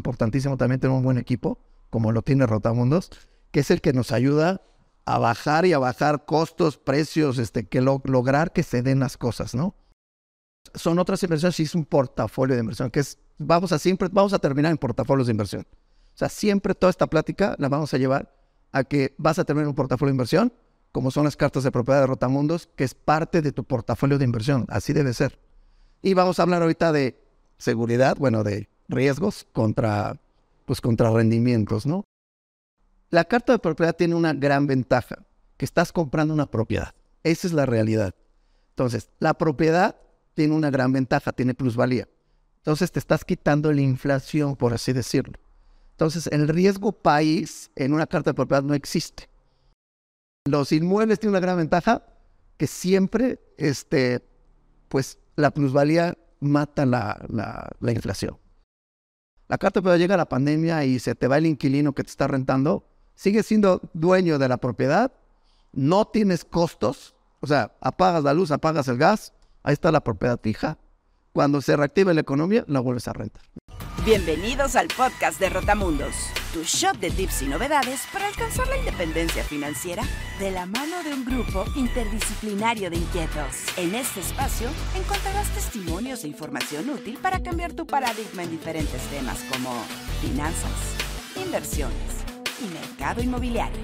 importantísimo también tener un buen equipo, como lo tiene Rotamundos, que es el que nos ayuda a bajar y a bajar costos, precios, este, que lograr que se den las cosas, ¿no? Son otras inversiones y es un portafolio de inversión, que es, vamos a siempre, vamos a terminar en portafolios de inversión. O sea, siempre toda esta plática la vamos a llevar a que vas a tener un portafolio de inversión, como son las cartas de propiedad de Rotamundos, que es parte de tu portafolio de inversión. Así debe ser. Y vamos a hablar ahorita de seguridad, bueno, de riesgos contra, pues, contra rendimientos, ¿no? La carta de propiedad tiene una gran ventaja, que estás comprando una propiedad. Esa es la realidad. Entonces, la propiedad tiene una gran ventaja, tiene plusvalía. Entonces, te estás quitando la inflación, por así decirlo. Entonces, el riesgo país en una carta de propiedad no existe. Los inmuebles tienen una gran ventaja que siempre, este, pues, la plusvalía mata la, la, inflación. La carta propiedad llega la pandemia y se te va el inquilino que te está rentando, sigues siendo dueño de la propiedad, no tienes costos, o sea, apagas la luz, apagas el gas, ahí está la propiedad fija. Cuando se reactive la economía, la vuelves a rentar. Bienvenidos al podcast de Rotamundos, tu shop de tips y novedades para alcanzar la independencia financiera de la mano de un grupo interdisciplinario de inquietos. En este espacio encontrarás testimonios e información útil para cambiar tu paradigma en diferentes temas como finanzas, inversiones y mercado inmobiliario.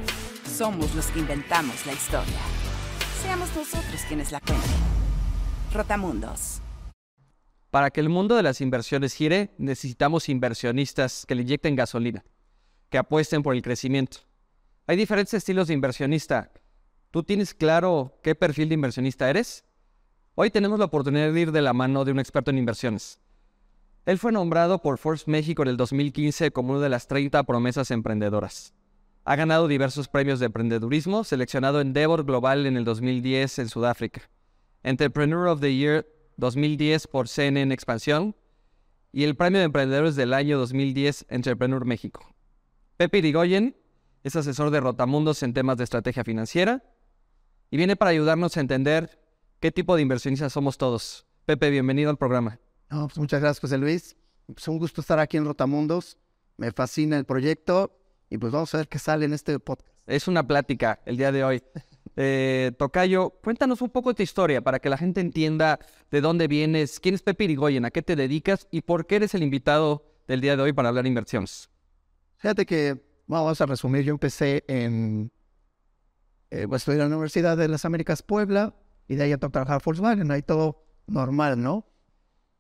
Somos los que inventamos la historia. Seamos nosotros quienes la cuenten. Rotamundos. Para que el mundo de las inversiones gire, necesitamos inversionistas que le inyecten gasolina, que apuesten por el crecimiento. Hay diferentes estilos de inversionista. ¿Tú tienes claro qué perfil de inversionista eres? Hoy tenemos la oportunidad de ir de la mano de un experto en inversiones. Él fue nombrado por Forbes México en el 2015 como una de las 30 promesas emprendedoras. Ha ganado diversos premios de emprendedurismo, seleccionado en Endeavor Global en el 2010 en Sudáfrica, Entrepreneur of the Year 2010 por CNN Expansión y el Premio de Emprendedores del año 2010 Entrepreneur México. Pepe Irigoyen es asesor de Rotamundos en temas de estrategia financiera y viene para ayudarnos a entender qué tipo de inversionistas somos todos. Pepe, bienvenido al programa. Pues muchas gracias, José Luis. Es un gusto estar aquí en Rotamundos. Me fascina el proyecto y pues vamos a ver qué sale en este podcast. Es una plática el día de hoy. Eh, Tocayo, cuéntanos un poco de tu historia para que la gente entienda de dónde vienes, quién es Pepe Irigoyen, a qué te dedicas y por qué eres el invitado del día de hoy para hablar de inversiones. Fíjate que, vamos a resumir, yo empecé en, eh, pues, estudiar en la Universidad de las Américas Puebla y de ahí a trabajar Volkswagen, ahí todo normal, ¿no?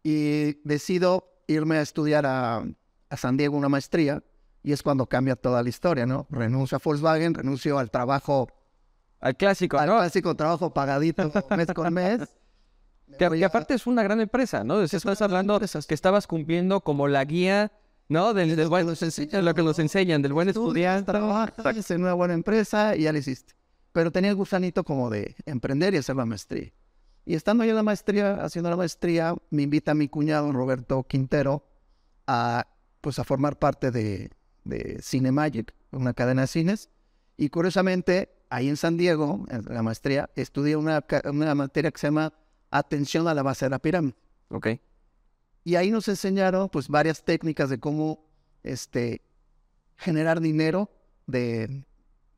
Y decido irme a estudiar a, a San Diego una maestría y es cuando cambia toda la historia, ¿no? Renuncio a Volkswagen, renuncio al trabajo al clásico, Al clásico trabajo pagadito mes con mes. que, aparte es una gran empresa, ¿no? estás hablando que estabas cumpliendo como la guía, ¿no? Del, del buen, lo que nos enseñan, del buen estudiante. Trabajas en una buena empresa y ya lo hiciste. Pero tenía el gusanito como de emprender y hacer la maestría. Y estando yo en la maestría, haciendo la maestría, me invita mi cuñado Roberto Quintero a, pues, a formar parte de, de Cinemagic, una cadena de cines. Y curiosamente, ahí en San Diego, en la maestría, estudié una, una materia que se llama Atención a la base de la pirámide. Ok. Y ahí nos enseñaron pues varias técnicas de cómo este, generar dinero de,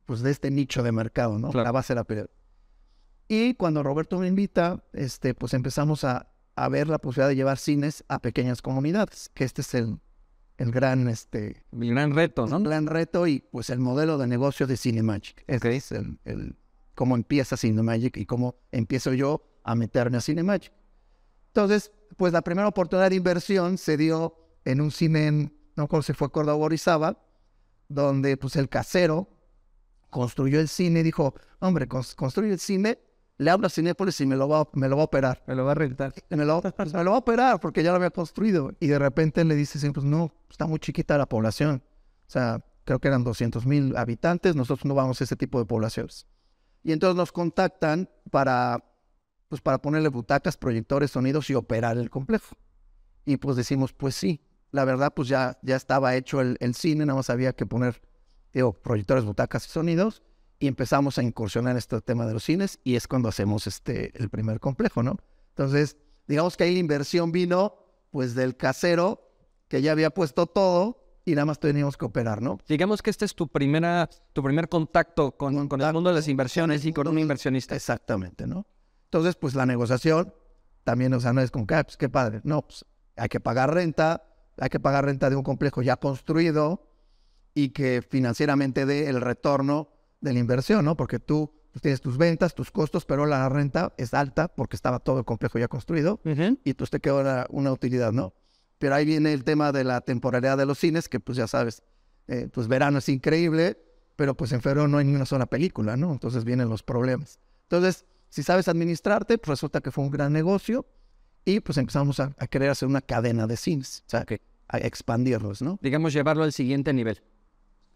pues, de este nicho de mercado, ¿no? La base de la pirámide. Y cuando Roberto me invita, este, pues empezamos a, a ver la posibilidad de llevar cines a pequeñas comunidades, que este es el, el gran, este, el gran reto, ¿no? El gran reto y pues el modelo de negocio de Cinemagic. Ese es el, el, cómo empieza Cinemagic y cómo empiezo yo a meterme a Cinemagic. Entonces, pues la primera oportunidad de inversión se dio en un cine, en, no sé si fue Córdoba Orizaba, donde pues el casero construyó el cine dijo, hombre, construye el cine le hablo a Cinépolis y me lo va, me lo va a operar. Me lo va a rentar. Me lo, pues, me lo va a operar porque ya lo había construido. Y de repente le dice, pues no, está muy chiquita la población. O sea, creo que eran 200 mil habitantes, nosotros no vamos a ese tipo de poblaciones. Y entonces nos contactan para, pues para ponerle butacas, proyectores, sonidos y operar el complejo. Y pues decimos, pues sí, la verdad pues ya, ya estaba hecho el, el cine, nada más había que poner, digo, proyectores, butacas y sonidos y empezamos a incursionar en este tema de los cines y es cuando hacemos este, el primer complejo, ¿no? Entonces, digamos que ahí la inversión vino pues del casero que ya había puesto todo y nada más teníamos que operar, ¿no? Digamos que este es tu primera, tu primer contacto con, con el Contacto mundo de las inversiones y con un inversionista. Exactamente, ¿no? Entonces, pues la negociación también, o sea, no es como que, ah, pues qué padre. No, pues hay que pagar renta, hay que pagar renta de un complejo ya construido y que financieramente dé el retorno de la inversión, ¿no? Porque tú pues, tienes tus ventas, tus costos, pero la renta es alta porque estaba todo el complejo ya construido y pues te queda una, una utilidad, ¿no? Pero ahí viene el tema de la temporalidad de los cines, que pues ya sabes, eh, pues verano es increíble, pero pues en febrero no hay ni una sola película, ¿no? Entonces vienen los problemas. Entonces, si sabes administrarte, pues resulta que fue un gran negocio y pues empezamos a, a querer hacer una cadena de cines, o sea, Ok. a expandirlos, ¿no? Digamos, llevarlo al siguiente nivel.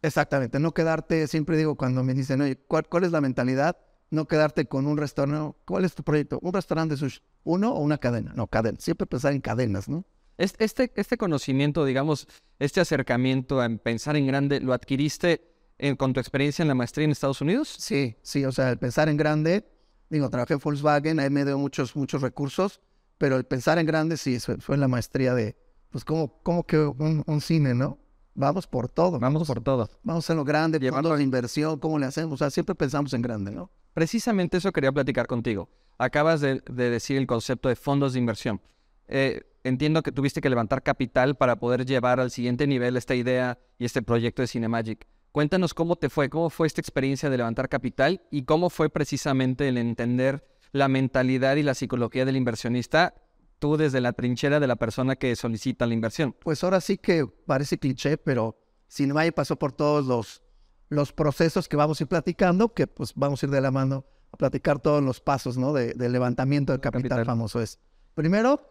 Exactamente, no quedarte, siempre digo cuando me dicen, oye, ¿cuál, cuál es la mentalidad? No quedarte con un restaurante, ¿cuál es tu proyecto? ¿Un restaurante de sushi? ¿Uno o una cadena? No, cadena, siempre pensar en cadenas, ¿no? Es- Este, este conocimiento, digamos, este acercamiento a pensar en grande, ¿lo adquiriste en- con tu experiencia en la maestría en Estados Unidos? Sí, sí, o sea, el pensar en grande, digo, trabajé en Volkswagen, ahí me dio muchos, muchos recursos, pero el pensar en grande sí, fue, fue la maestría de, pues, ¿cómo, cómo que un, un cine, no? Vamos por todo. Vamos por todo. Vamos a hacerlo grande, Llevarlo fondos de inversión, ¿cómo le hacemos? O sea, siempre pensamos en grande, ¿no? Precisamente eso quería platicar contigo. Acabas de, de decir el concepto de fondos de inversión. Eh, entiendo que tuviste que levantar capital para poder llevar al siguiente nivel esta idea y este proyecto de Cinemagic. Cuéntanos cómo te fue, cómo fue esta experiencia de levantar capital y cómo fue precisamente el entender la mentalidad y la psicología del inversionista, tú desde la trinchera de la persona que solicita la inversión. Pues ahora sí que parece cliché, pero Cinemaya pasó por todos los, los procesos que vamos a ir platicando, que pues vamos a ir de la mano a platicar todos los pasos, ¿no? De, del levantamiento del capital, Capital. famoso es. Primero,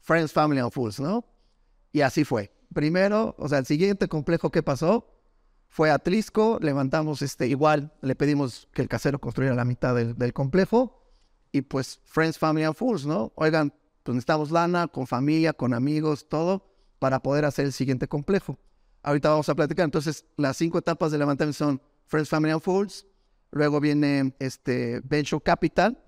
Friends, Family and Fools, ¿no? Y así fue. Primero, o sea, el siguiente complejo que pasó fue a Tlisco, levantamos este, igual, le pedimos que el casero construyera la mitad del, del complejo, y pues Friends, Family and Fools, ¿no? Oigan, pues necesitamos lana, con familia, con amigos, todo, para poder hacer el siguiente complejo. Ahorita vamos a platicar. Entonces, las cinco etapas de levantamiento son Friends, Family and Fools, luego viene este Venture Capital,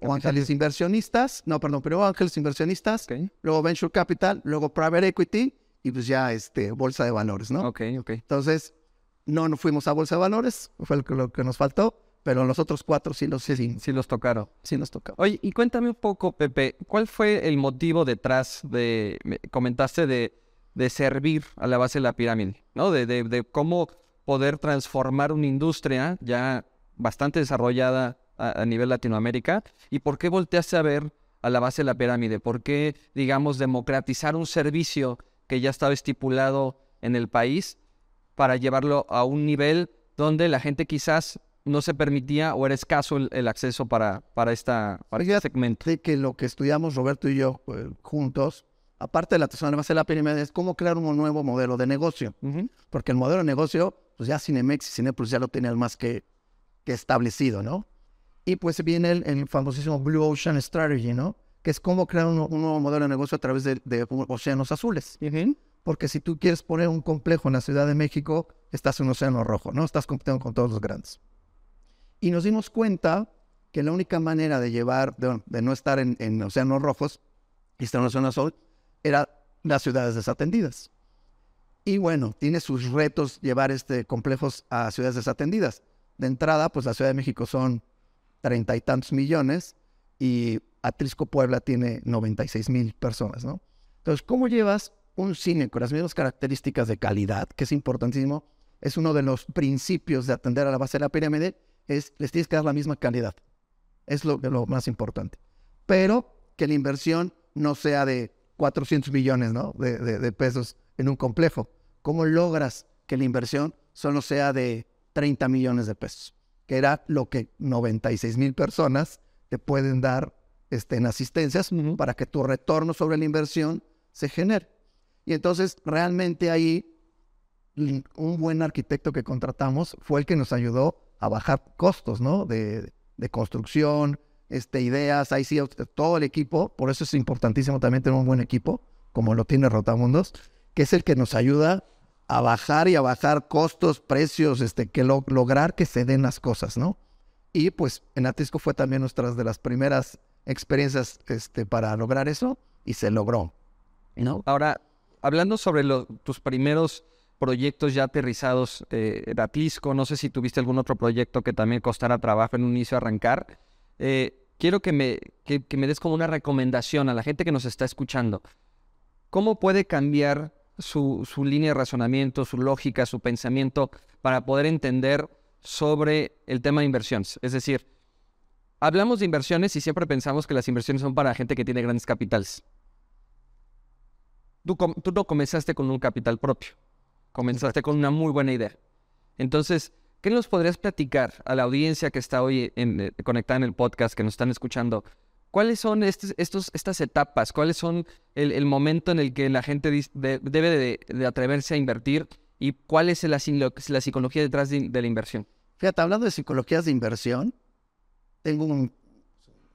o ángeles inversionistas, no, perdón, pero ángeles inversionistas, Ok, luego Venture Capital, luego Private Equity, y pues ya este, Bolsa de Valores, ¿no? ok, ok. Entonces, no, no fuimos a Bolsa de Valores, fue lo que, lo que nos faltó, pero los otros cuatro sí, los, sí, Sí los tocaron. sí nos tocó. Oye, y cuéntame un poco, Pepe, ¿cuál fue el motivo detrás de, me comentaste de, de servir a la base de la pirámide, ¿no? De, de- de cómo poder transformar una industria ya bastante desarrollada a, a nivel Latinoamérica. ¿Y por qué volteaste a ver a la base de la pirámide? ¿Por qué, digamos, democratizar un servicio que ya estaba estipulado en el país para llevarlo a un nivel donde la gente quizás no se permitía o era escaso el, el acceso para, para, esta, para este segmento. de que lo que estudiamos Roberto y yo eh, juntos, aparte de la tesorería base de la pirámide, es cómo crear un nuevo modelo de negocio. Porque el modelo de negocio, pues ya Cinemex y Cineplus ya lo tenían más que, que establecido, ¿no? Y pues viene el, el famosísimo Blue Ocean Strategy, ¿no? Que es cómo crear un, un nuevo modelo de negocio a través de, de océanos azules. Porque si tú quieres poner un complejo en la Ciudad de México, estás en un océano rojo, ¿no? Estás compitiendo con todos los grandes. Y nos dimos cuenta que la única manera de llevar, de, no estar en, en océanos rojos y estar en océano azul, era las ciudades desatendidas. Y bueno, tiene sus retos llevar este complejos a ciudades desatendidas. De entrada, pues la Ciudad de México son treinta y tantos millones y Atlisco Puebla tiene 96 mil personas, ¿no? Entonces, ¿cómo llevas un cine con las mismas características de calidad, que es importantísimo? Es uno de los principios de atender a la base de la pirámide, es les tienes que dar la misma calidad. Es lo, lo más importante. Pero que la inversión no sea de 400 millones ¿no? de, de- de pesos en un complejo. ¿Cómo logras que la inversión solo sea de 30 millones de pesos? Que era lo que 96 mil personas te pueden dar este, en asistencias para que tu retorno sobre la inversión se genere. Y entonces realmente ahí un buen arquitecto que contratamos fue el que nos ayudó a bajar costos, ¿no? De, de construcción, este, ideas, ahí sí, todo el equipo, por eso es importantísimo también tener un buen equipo, como lo tiene Rotamundos, que es el que nos ayuda a bajar y a bajar costos, precios, este, que lo- lograr que se den las cosas, ¿no? Y pues en Atisco fue también nuestra de las primeras experiencias este, para lograr eso y se logró, ¿no? Ahora, hablando sobre tus primeros proyectos ya aterrizados eh, de Atlisco. No sé si tuviste algún otro proyecto que también costara trabajo en un inicio arrancar. Eh, quiero que me, que, que me des como una recomendación a la gente que nos está escuchando. ¿Cómo puede cambiar su, su línea de razonamiento, su lógica, su pensamiento para poder entender sobre el tema de inversiones? Es decir, hablamos de inversiones y siempre pensamos que las inversiones son para gente que tiene grandes capitales. Tú, tú no comenzaste con un capital propio, comenzaste con una muy buena idea. Entonces, ¿qué nos podrías platicar a la audiencia que está hoy en- eh, conectada en el podcast, que nos están escuchando? ¿Cuáles son estos, estos- estas etapas? ¿Cuáles son el, el momento en el que la gente de- debe de, de atreverse a invertir? ¿Y cuál es la, la psicología detrás de, de la inversión? Fíjate, hablando de psicologías de inversión, tengo un-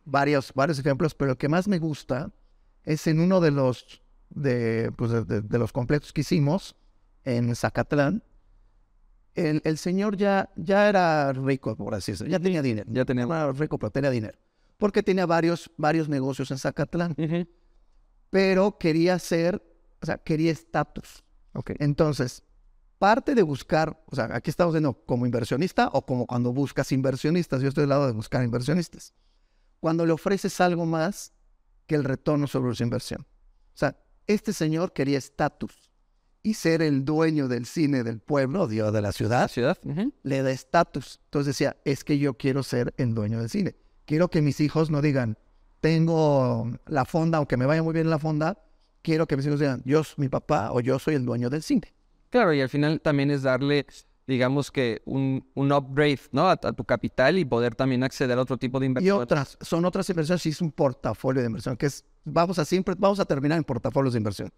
varios, varios ejemplos, pero el que más me gusta es en uno de los, de, pues, los complejos que hicimos en Zacatlán. El, el señor ya, ya era rico, por así decirlo, ya tenía dinero. Ya tenía- No era rico, pero tenía dinero. Porque tenía varios, varios negocios en Zacatlán, pero quería ser, o sea, quería estatus. Ok. Entonces, parte de buscar, o sea, aquí estamos viendo como inversionista o como cuando buscas inversionistas. Yo estoy del lado de buscar inversionistas. Cuando le ofreces algo más que el retorno sobre su inversión. O sea, este señor quería estatus y ser el dueño del cine del pueblo, digo, de la ciudad, ¿Ciudad? Le da estatus. Entonces decía, es que yo quiero ser el dueño del cine. Quiero que mis hijos no digan, tengo la fonda, aunque me vaya muy bien la fonda, quiero que mis hijos digan, yo, mi papá o yo soy el dueño del cine. Claro, y al final también es darle, digamos que un, un upgrade, ¿no? A, a tu capital y poder también acceder a otro tipo de Y inversión. otras, son otras inversiones y es un portafolio de inversión, que es, vamos a siempre, vamos a terminar en portafolios de inversión.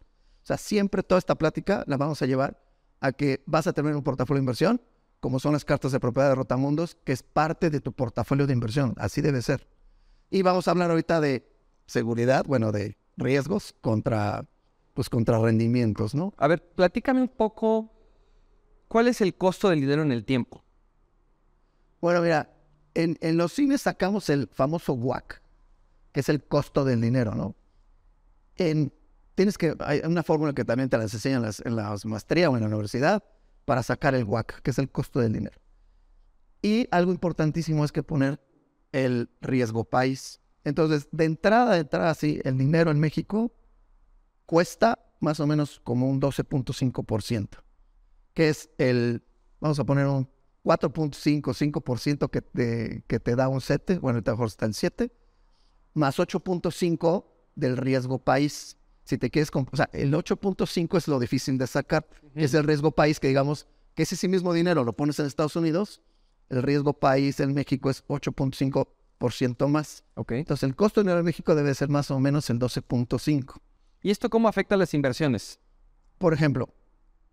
O sea, siempre toda esta plática la vamos a llevar a que vas a terminar un portafolio de inversión, como son las cartas de propiedad de Rotamundos, que es parte de tu portafolio de inversión. Así debe ser. Y vamos a hablar ahorita de seguridad, bueno, de riesgos contra, pues contra rendimientos, ¿no? A ver, platícame un poco, ¿cuál es el costo del dinero en el tiempo? Bueno, mira, en, en los cines sacamos el famoso WAC, que es el costo del dinero, ¿no? En, tienes que, hay una fórmula que también te las enseñan en las, en las maestría o en la universidad para sacar el WAC, que es el costo del dinero. Y algo importantísimo es que poner el riesgo país. Entonces, de entrada, de entrada, sí, el dinero en México cuesta más o menos como un 12.5%, que es el, vamos a poner un 4.5, 5% que te, que te da un 7, bueno, ahorita mejor está el 7, más 8.5 del riesgo país. Si te quieres, o sea, el 8.5 es lo difícil de sacar, que es el riesgo país, que digamos que ese sí mismo dinero lo pones en Estados Unidos, el riesgo país en México es 8.5% más. Ok. Entonces, el costo de dinero en México debe ser más o menos el 12.5. ¿Y esto cómo afecta a las inversiones? Por ejemplo,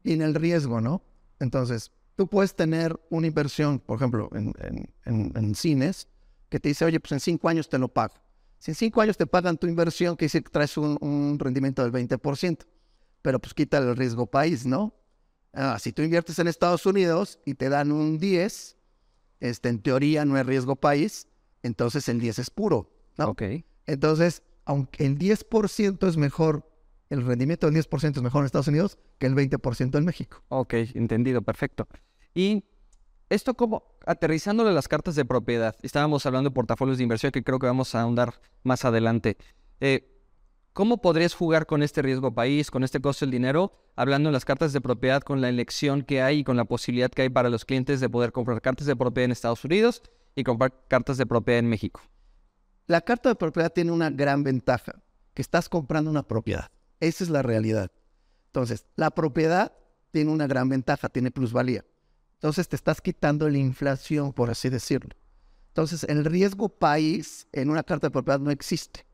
en el riesgo, ¿no? Entonces, tú puedes tener una inversión, por ejemplo, en, en- en- en cines, que te dice, oye, pues en cinco años te lo pago. Si en cinco años te pagan tu inversión, que dice que traes un, un rendimiento del 20%, pero pues quita el riesgo país, ¿no? Ah, si tú inviertes en Estados Unidos y te dan un 10, este, en teoría no es riesgo país, entonces el 10 es puro, ¿no? Ok. Entonces, aunque el 10% es mejor, el rendimiento del 10% es mejor en Estados Unidos que el 20% en México. Ok, entendido, perfecto. Y esto como aterrizándole las cartas de propiedad, estábamos hablando de portafolios de inversión que creo que vamos a ahondar más adelante. Eh, ¿Cómo podrías jugar con este riesgo país, con este costo del dinero, hablando en las cartas de propiedad, con la elección que hay y con la posibilidad que hay para los clientes de poder comprar cartas de propiedad en Estados Unidos y comprar cartas de propiedad en México? La carta de propiedad tiene una gran ventaja, que estás comprando una propiedad. Esa es la realidad. Entonces, la propiedad tiene una gran ventaja, tiene plusvalía. Entonces, te estás quitando la inflación, por así decirlo. Entonces, el riesgo país en una carta de propiedad no existe,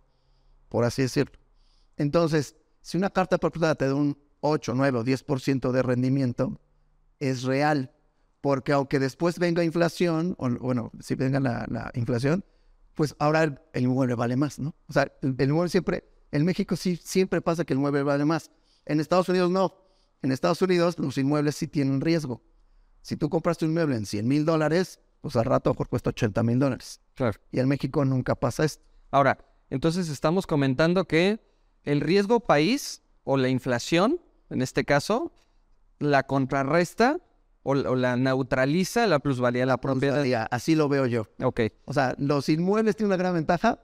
por así decirlo. Entonces, si una carta de propiedad te da un 8, 9 o 10% de rendimiento, es real. Porque aunque después venga inflación, o bueno, si venga la, la inflación, pues ahora el, el inmueble vale más, ¿no? O sea, el, el inmueble siempre, en México sí siempre pasa que el inmueble vale más. En Estados Unidos no. En Estados Unidos los inmuebles sí tienen riesgo. Si tú compraste un inmueble en 100 mil dólares, pues al rato a lo mejor cuesta 80 mil dólares. Claro. Y en México nunca pasa esto. Ahora, entonces estamos comentando que el riesgo país o la inflación, en este caso, la contrarresta o, o la neutraliza la plusvalía de la propiedad. Plusvalía, Así lo veo yo. Ok. O sea, los inmuebles tienen una gran ventaja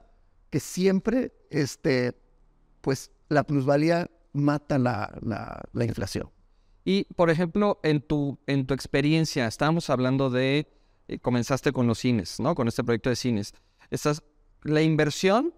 que siempre, este, pues, la plusvalía mata la, la- la inflación. Y, por ejemplo, en tu, en tu experiencia, estábamos hablando de, eh, comenzaste con los cines, ¿no? Con este proyecto de cines. Estás, la inversión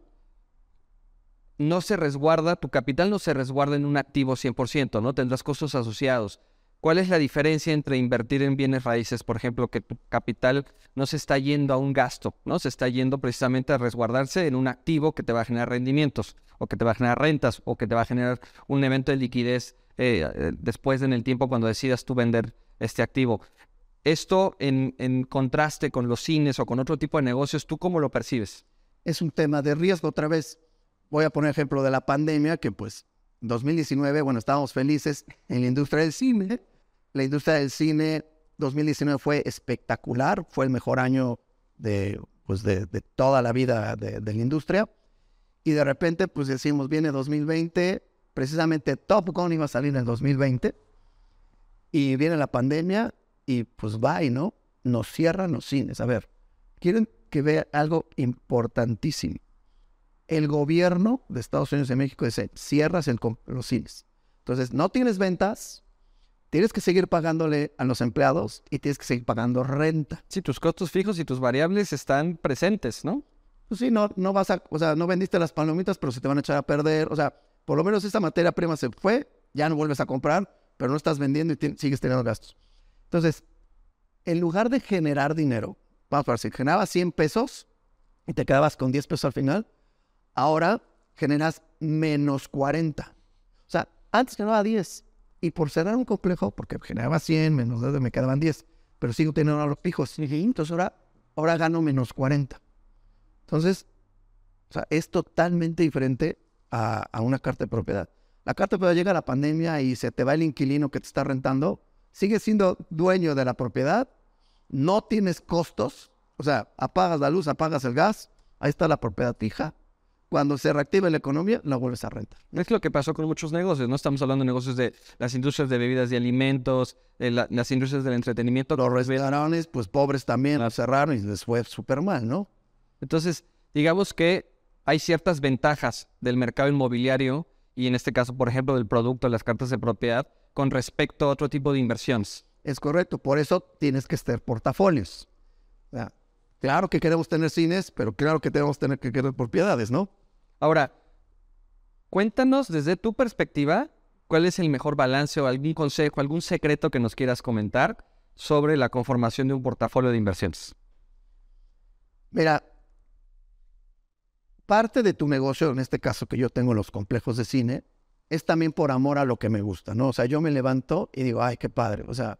no se resguarda, tu capital no se resguarda en un activo 100%, ¿no? Tendrás costos asociados. ¿Cuál es la diferencia entre invertir en bienes raíces, por ejemplo, que tu capital no se está yendo a un gasto, ¿no? Se está yendo precisamente a resguardarse en un activo que te va a generar rendimientos, o que te va a generar rentas, o que te va a generar un evento de liquidez eh, eh, después en el tiempo cuando decidas tú vender este activo. Esto en, en contraste con los cines o con otro tipo de negocios, ¿tú cómo lo percibes? Es un tema de riesgo otra vez. Voy a poner ejemplo de la pandemia, que pues 2019, bueno, estábamos felices en la industria del cine. La industria del cine 2019 fue espectacular, fue el mejor año de, pues de, toda la vida de, la industria. Y de repente, pues decimos, viene 2020, precisamente Top Gun iba a salir en el 2020, y viene la pandemia y pues bye, ¿no? Nos cierran los cines. A ver, quieren que vea algo importantísimo. El gobierno de Estados Unidos y México dice, cierras el los cines. Entonces, no tienes ventas, tienes que seguir pagándole a los empleados y tienes que seguir pagando renta. Sí, tus costos fijos y tus variables están presentes, ¿no? Pues sí, no, no vas a, o sea, no vendiste las palomitas, pero se te van a echar a perder. O sea, por lo menos esta materia prima se fue, ya no vuelves a comprar, pero no estás vendiendo y sigues teniendo gastos. Entonces, en lugar de generar dinero, vamos a ver, si generabas 100 pesos y te quedabas con 10 pesos al final, ahora generas menos 40. O sea, antes generaba 10 y por cerrar un complejo, porque generaba 100, menos 10, me quedaban 10, pero sigo teniendo ahora los fijos. Entonces ahora, ahora gano menos 40. Entonces, o sea, es totalmente diferente a, a una carta de propiedad. La carta de propiedad llega la pandemia y se te va el inquilino que te está rentando, sigues siendo dueño de la propiedad, no tienes costos, o sea, apagas la luz, apagas el gas, ahí está la propiedad fija. Cuando se reactive la economía, la vuelves a rentar. Es lo que pasó con muchos negocios, ¿no? Estamos hablando de negocios de las industrias de bebidas y alimentos, de la- las industrias del entretenimiento. Los restaurantes, pues pobres también, la cerraron y les fue súper mal, ¿no? Entonces, digamos que hay ciertas ventajas del mercado inmobiliario y en este caso, por ejemplo, del producto las cartas de propiedad con respecto a otro tipo de inversiones. Es correcto, por eso tienes que estar portafolios. O sea, claro que queremos tener cines, pero claro que tenemos tener que querer propiedades, ¿no? Ahora, cuéntanos desde tu perspectiva cuál es el mejor balance o algún consejo, algún secreto que nos quieras comentar sobre la conformación de un portafolio de inversiones. Mira, parte de tu negocio, en este caso que yo tengo los complejos de cine, es también por amor a lo que me gusta, ¿no? O sea, yo me levanto y digo, ay, qué padre. O sea,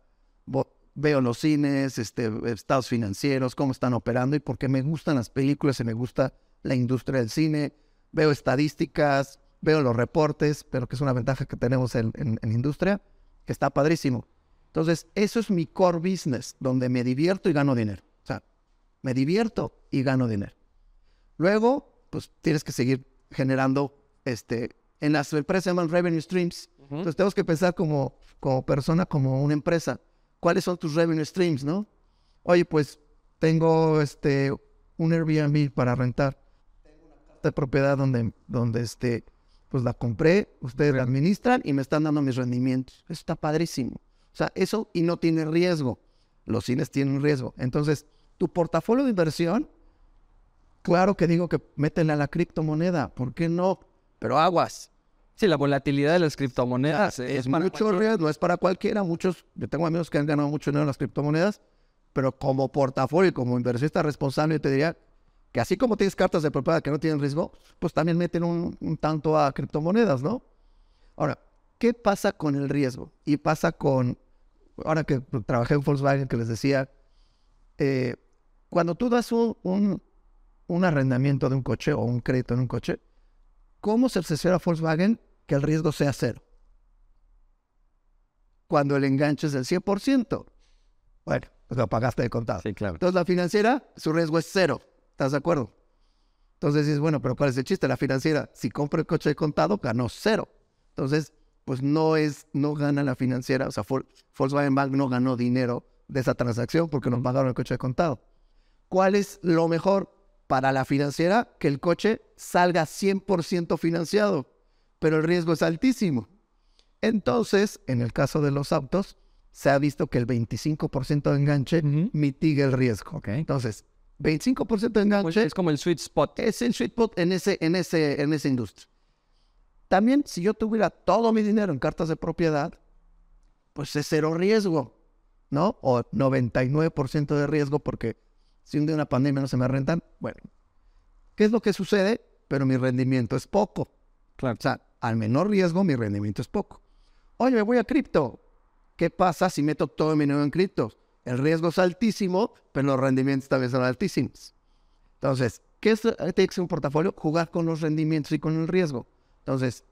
veo los cines, este, estados financieros, cómo están operando y porque me gustan las películas y me gusta la industria del cine, veo estadísticas, veo los reportes, pero que es una ventaja que tenemos en, en, en industria, que está padrísimo. Entonces, eso es mi core business, donde me divierto y gano dinero. O sea, me divierto y gano dinero. Luego, pues tienes que seguir generando, este, en las empresas se llaman revenue streams. Entonces tenemos que pensar como, como persona, como una empresa. ¿Cuáles son tus revenue streams, no? Oye, pues tengo este, un Airbnb para rentar. Tengo una carta de propiedad donde, donde este, pues la compré, ustedes la administran y me están dando mis rendimientos. Eso está padrísimo. O sea, eso y no tiene riesgo. Los cines tienen riesgo. Entonces, tu portafolio de inversión Claro que digo que métele a la criptomoneda, ¿por qué no? Pero aguas. Sí, la volatilidad de las criptomonedas es es mucho riesgo, no es para cualquiera. Muchos, yo tengo amigos que han ganado mucho dinero en las criptomonedas, pero como portafolio, y como inversionista responsable, yo te diría que así como tienes cartas de propiedad que no tienen riesgo, pues también meten un, un tanto a criptomonedas, ¿no? Ahora, ¿qué pasa con el riesgo? Y pasa con, ahora que trabajé en Volkswagen, que les decía, eh, cuando tú das un, un, un arrendamiento de un coche o un crédito en un coche, ¿cómo se asesora Volkswagen que el riesgo sea cero? Cuando el enganche es del 100%. Bueno, pues lo pagaste de contado. Sí, claro. Entonces la financiera, su riesgo es cero. ¿Estás de acuerdo? Entonces dices, bueno, pero ¿cuál es el chiste? La financiera, si compra el coche de contado, ganó cero. Entonces, pues no es, no gana la financiera, o sea, Vol- Volkswagen Bank no ganó dinero de esa transacción porque nos pagaron el coche de contado. ¿Cuál es lo mejor para la financiera? Que el coche salga 100% financiado, pero el riesgo es altísimo. Entonces, en el caso de los autos, se ha visto que el 25% de enganche Ujú. mitiga el riesgo. Ok. Entonces, 25% de Pues enganche es como el sweet spot. es el sweet spot en, ese, en, ese, en esa industria. También, si yo tuviera todo mi dinero en cartas de propiedad, pues es cero riesgo, ¿no? O 99% de riesgo porque si un día una pandemia no se me rentan, bueno, ¿qué es lo que sucede? Pero mi rendimiento es poco. Claro. O sea, al menor riesgo, mi rendimiento es poco. Oye, me voy a cripto. ¿Qué pasa si meto todo mi dinero en cripto? El riesgo es altísimo, pero los rendimientos también son altísimos. Entonces, ¿qué es, ser un portafolio? Jugar con los rendimientos y con el riesgo. Entonces,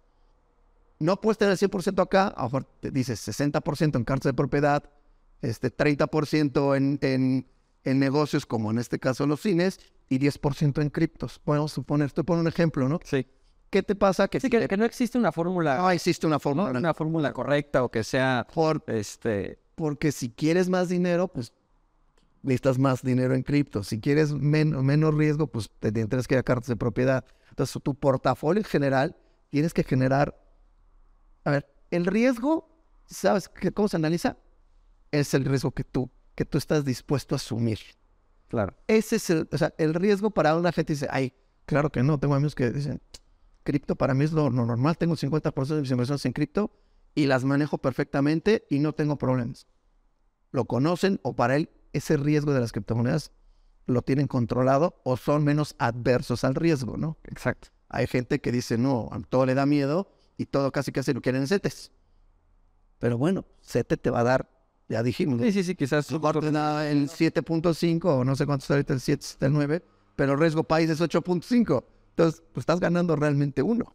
no puedes tener el 100% acá, a mejor te dices 60% en cartas de propiedad, este, 30% en, en, en negocios, como en este caso los cines, y 10% en criptos. Podemos suponer, estoy poniendo un ejemplo, ¿no? Sí. ¿Qué te pasa? Que, Sí, que, que no existe una fórmula, no existe una ¿no? fórmula. una fórmula correcta o que sea, Por- este, porque si quieres más dinero, pues necesitas más dinero en cripto. Si quieres men- menos riesgo, pues te tendrás que a cartas de propiedad. Entonces, tu portafolio en general tienes que generar. A ver, el riesgo, ¿sabes qué- cómo se analiza? Es el riesgo que tú, que tú estás dispuesto a asumir. claro. Ese es el, o sea, el riesgo para una gente dice, ay, claro que no, tengo amigos que dicen, cripto para mí es lo, lo normal, tengo 50% de mis inversiones en cripto y las manejo perfectamente y no tengo problemas. Lo conocen o para él ese riesgo de las criptomonedas lo tienen controlado o son menos adversos al riesgo, ¿no? Exacto. Hay gente que dice, no, a todo le da miedo y todo casi casi lo quieren en CETES. Pero bueno, CETE te va a dar, ya dijimos. Sí, sí, sí, quizás. Mejor te da el 7.5 o no sé cuánto está ahorita el 7, está el 9, pero el riesgo país es 8.5. Entonces, pues estás ganando realmente uno.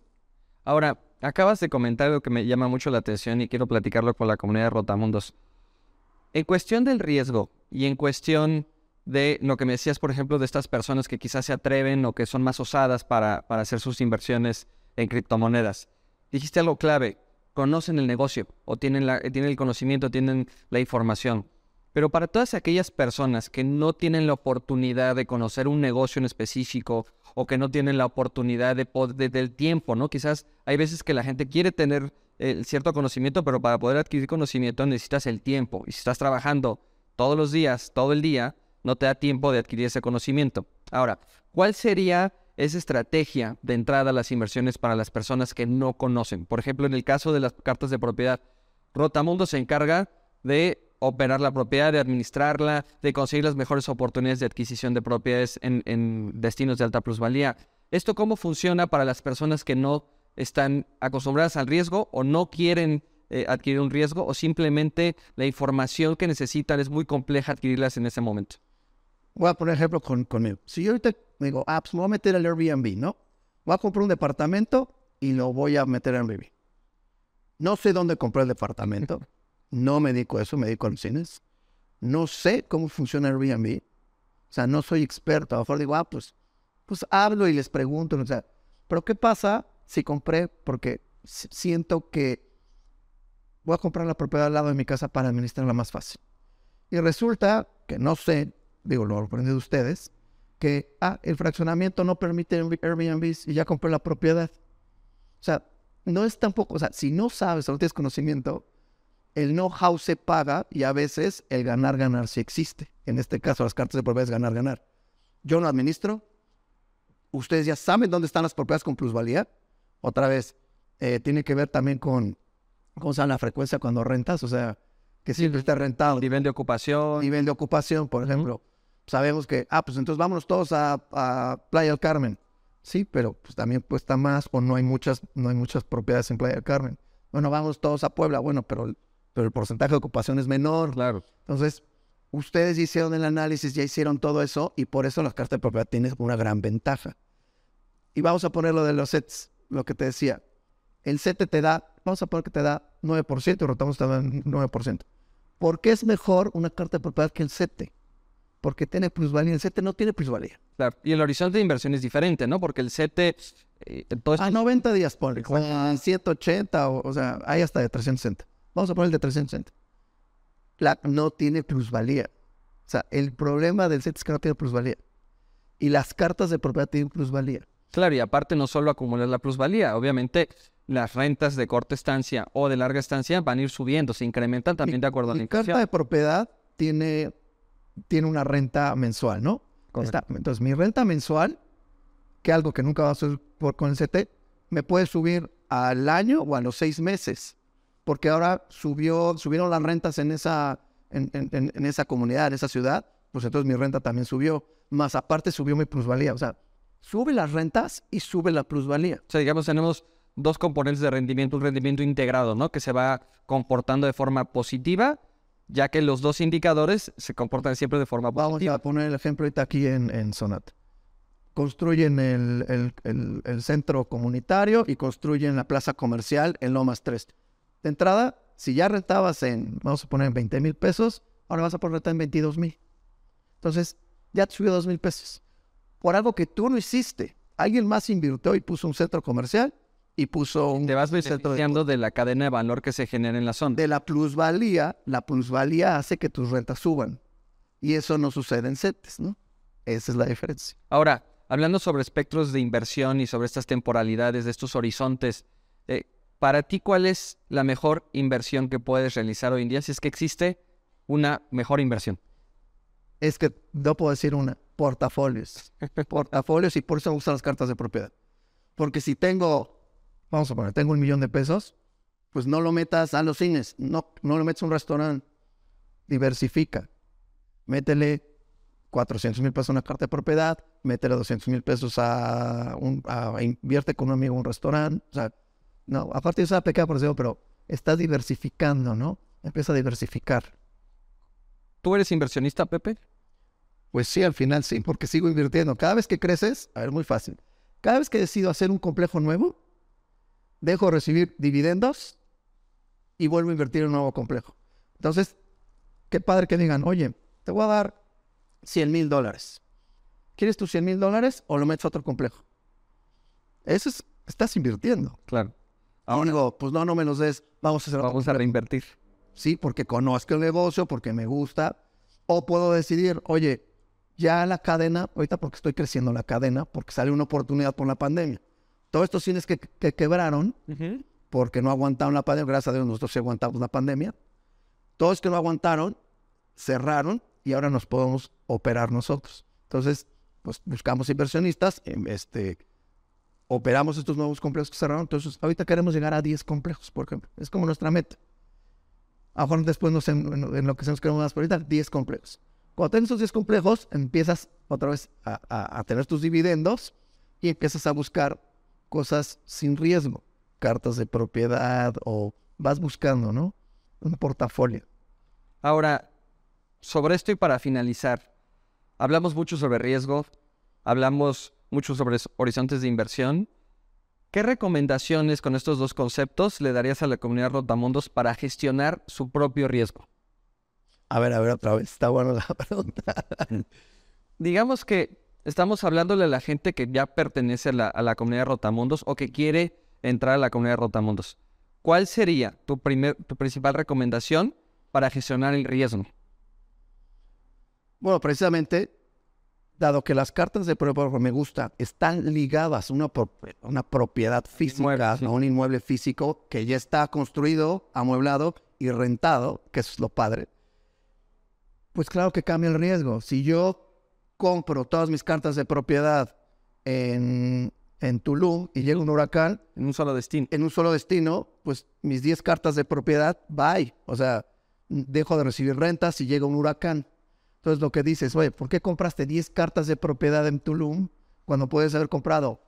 Ahora, acabas de comentar algo que me llama mucho la atención y quiero platicarlo con la comunidad de Rotamundos. En cuestión del riesgo y en cuestión de lo que me decías, por ejemplo, de estas personas que quizás se atreven o que son más osadas para, hacer sus inversiones en criptomonedas, dijiste algo clave, conocen el negocio o tienen, la, tienen el conocimiento, tienen la información. Pero para todas aquellas personas que no tienen la oportunidad de conocer un negocio en específico o que no tienen la oportunidad de, de- del tiempo, ¿no? Quizás hay veces que la gente quiere tener eh, cierto conocimiento, pero para poder adquirir conocimiento necesitas el tiempo. Y si estás trabajando todos los días, todo el día, no te da tiempo de adquirir ese conocimiento. Ahora, ¿cuál sería esa estrategia de entrada a las inversiones para las personas que no conocen? Por ejemplo, en el caso de las cartas de propiedad, Rotamundo se encarga de operar la propiedad, de administrarla, de conseguir las mejores oportunidades de adquisición de propiedades en, en destinos de alta plusvalía. ¿Esto cómo funciona para las personas que no están acostumbradas al riesgo o no quieren eh, adquirir un riesgo o simplemente la información que necesitan es muy compleja adquirirlas en ese momento? Voy a poner ejemplo con, conmigo. Si yo ahorita digo, ah, pues me voy a meter al Airbnb, ¿no? Voy a comprar un departamento y lo voy a meter en Airbnb. No sé dónde compré el departamento. No me dedico a eso, me dedico a los cines. No sé cómo funciona Airbnb. O sea, no soy experto. A lo mejor digo, ah, pues, pues hablo y les pregunto. O sea, pero ¿qué pasa si compré? Porque si- siento que voy a comprar la propiedad al lado de mi casa para administrarla más fácil. Y resulta que no sé, digo, lo aprendí de ustedes, que, ah, el fraccionamiento no permite Airbnb y ya compré la propiedad. O sea, no es tampoco, o sea, si no sabes o no tienes conocimiento, el know-how se paga y a veces el ganar-ganar sí existe. En este caso, las cartas de propiedad es ganar-ganar. Yo no administro. Ustedes ya saben dónde están las propiedades con plusvalía. Otra vez, eh, tiene que ver también con, ¿cómo se llama la frecuencia cuando rentas? O sea, que siempre está rentado. Nivel de ocupación. Nivel de ocupación, por ejemplo. Sabemos que, ah, pues entonces vámonos todos a, a Playa del Carmen. Sí, pero pues también cuesta más o no hay muchas, no hay muchas propiedades en Playa del Carmen. Bueno, vamos todos a Puebla, bueno, pero, pero el porcentaje de ocupación es menor. Claro. Entonces, ustedes ya hicieron el análisis, ya hicieron todo eso y por eso las cartas de propiedad tienen una gran ventaja. Y vamos a poner lo de los sets, lo que te decía. El set te da, vamos a poner que te da 9% y rotamos da 9%. ¿Por qué es mejor una carta de propiedad que el SETE? Porque tiene plusvalía. El SETE no tiene plusvalía. Claro, y el horizonte de inversión es diferente, ¿no? Porque el CETE eh, todo esto A 90 días, ponle. A 180, o, o sea, hay hasta de 360. Vamos a poner el de 360. La, no tiene plusvalía. O sea, el problema del set es que no tiene plusvalía. Y las cartas de propiedad tienen plusvalía. Claro, y aparte no solo acumular la plusvalía, obviamente las rentas de corta estancia o de larga estancia van a ir subiendo, se incrementan también de acuerdo a la Mi carta inflación. de propiedad tiene, tiene una renta mensual, ¿no? Está- entonces, mi renta mensual, que algo que nunca va a subir por, con el CT, me puede subir al año o a los seis meses. Porque ahora subió, subieron las rentas en esa, en, en- en- esa comunidad, en esa ciudad, pues entonces mi renta también subió. Más aparte subió mi plusvalía. O sea, sube las rentas y sube la plusvalía. O sea, digamos, tenemos dos componentes de rendimiento, un rendimiento integrado, ¿no? Que se va comportando de forma positiva, ya que los dos indicadores se comportan siempre de forma Vamos positiva. a poner el ejemplo ahorita aquí en, en Sonata. Construyen el, el- el- el centro comunitario y construyen la plaza comercial en Lomas 3. De entrada, si ya rentabas en, vamos a poner en 20 mil pesos, ahora vas a poner renta en 22 mil. Entonces, ya te subió 2 mil pesos. Por algo que tú no hiciste. Alguien más invirtió y puso un centro comercial y puso un Te vas centro de beneficiando de la cadena de valor que se genera en la zona. de la plusvalía, la plusvalía hace que tus rentas suban. Y eso no sucede en CETES, ¿no? Esa es la diferencia. Ahora, hablando sobre espectros de inversión y sobre estas temporalidades, de estos horizontes, eh, para ti, ¿cuál es la mejor inversión que puedes realizar hoy en día? Si es que existe una mejor inversión. Es que no puedo decir una, portafolios. portafolios y por eso me gustan las cartas de propiedad. Porque si tengo, vamos a poner, tengo un millón de pesos, pues no lo metas a los cines, no, no lo metas a un restaurante, diversifica. Métele 400 mil pesos a una carta de propiedad, métele 200 mil pesos a, un, a invierte con un amigo en un restaurante. O sea, no, aparte de esa pequeña por eso, pero estás diversificando, ¿no? Empieza a diversificar. ¿Tú eres inversionista, Pepe? Pues sí, al final sí, porque sigo invirtiendo. Cada vez que creces, a ver, muy fácil. Cada vez que decido hacer un complejo nuevo, dejo de recibir dividendos y vuelvo a invertir en un nuevo complejo. Entonces, qué padre que digan, oye, te voy a dar 100 mil dólares. ¿Quieres tus 100 mil dólares o lo metes a otro complejo? Eso es, estás invirtiendo. Claro. Ahora digo, pues no, no me los des, vamos a hacer Vamos a reinvertir. sí, porque conozco el negocio, porque me gusta, o puedo decidir, oye, ya la cadena, ahorita porque estoy creciendo la cadena, porque sale una oportunidad por la pandemia. Todos estos cines que, que quebraron, porque no aguantaron la pandemia, gracias a Dios nosotros sí aguantamos la pandemia, todos que no aguantaron, cerraron y ahora nos podemos operar nosotros. Entonces, pues buscamos inversionistas, em, este, operamos estos nuevos complejos que cerraron, entonces ahorita queremos llegar a 10 complejos, por ejemplo. Es como nuestra meta. A lo mejor después no sé en, lo que se nos queremos más, pero ahorita 10 complejos. Cuando tienes esos 10 complejos, empiezas otra vez a, a- a tener tus dividendos y empiezas a buscar cosas sin riesgo, cartas de propiedad o vas buscando, ¿no? Un portafolio. Ahora, sobre esto y para finalizar, hablamos mucho sobre riesgo, hablamos mucho sobre s- horizontes de inversión. ¿Qué recomendaciones con estos dos conceptos le darías a la comunidad Rotamundos para gestionar su propio riesgo? A ver, a ver, otra vez. Está buena la pregunta. Digamos que estamos hablándole a la gente que ya pertenece a la, a la comunidad Rotamundos o que quiere entrar a la comunidad Rotamundos. ¿Cuál sería tu, primer, tu principal recomendación para gestionar el riesgo? Bueno, precisamente, dado que las cartas de propiedad que me gusta están ligadas a una, pro- una propiedad física, Inmueble, sí. a un inmueble físico que ya está construido, amueblado y rentado, que eso es lo padre, pues claro que cambia el riesgo. Si yo compro todas mis cartas de propiedad en, en Tulum y llega un huracán, En un solo destino. en un solo destino, pues mis 10 cartas de propiedad, bye. O sea, dejo de recibir rentas si llega un huracán. Entonces lo que dices, oye, ¿por qué compraste 10 cartas de propiedad en Tulum cuando puedes haber comprado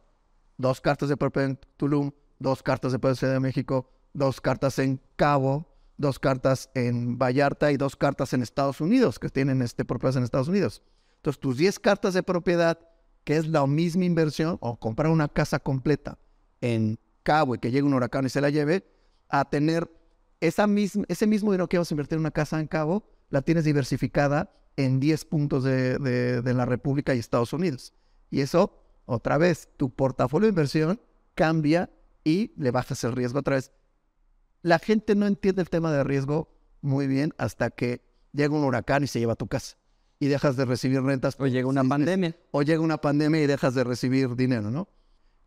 dos cartas de propiedad en Tulum, dos cartas de propiedad de México, dos cartas en Cabo, dos cartas en Vallarta y dos cartas en Estados Unidos, que tienen este propiedades en Estados Unidos? Entonces tus 10 cartas de propiedad, que es la misma inversión, o comprar una casa completa en Cabo y que llegue un huracán y se la lleve, a tener esa misma, ese mismo dinero que vas a invertir en una casa en Cabo, la tienes diversificada en 10 puntos de, de- de la República y Estados Unidos. Y eso otra vez, tu portafolio de inversión cambia y le bajas el riesgo otra vez. La gente no entiende el tema de riesgo muy bien hasta que llega un huracán y se lleva a tu casa y dejas de recibir rentas. O llega una pandemia. O llega una pandemia y dejas de recibir dinero, ¿no?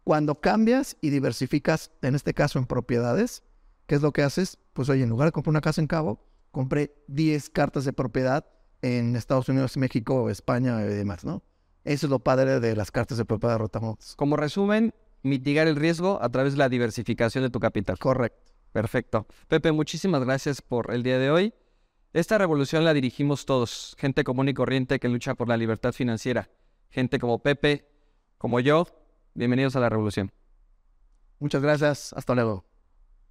Cuando cambias y diversificas, en este caso en propiedades, ¿qué es lo que haces? Pues oye, en lugar de comprar una casa en Cabo, compré 10 cartas de propiedad en Estados Unidos, México, España y demás, ¿no? Eso es lo padre de las cartas de propiedad de Rotamotos. Como resumen, mitigar el riesgo a través de la diversificación de tu capital. Correcto. Perfecto. Pepe, muchísimas gracias por el día de hoy. Esta revolución la dirigimos todos, gente común y corriente que lucha por la libertad financiera. Gente como Pepe, como yo. Bienvenidos a la revolución. Muchas gracias. Hasta luego.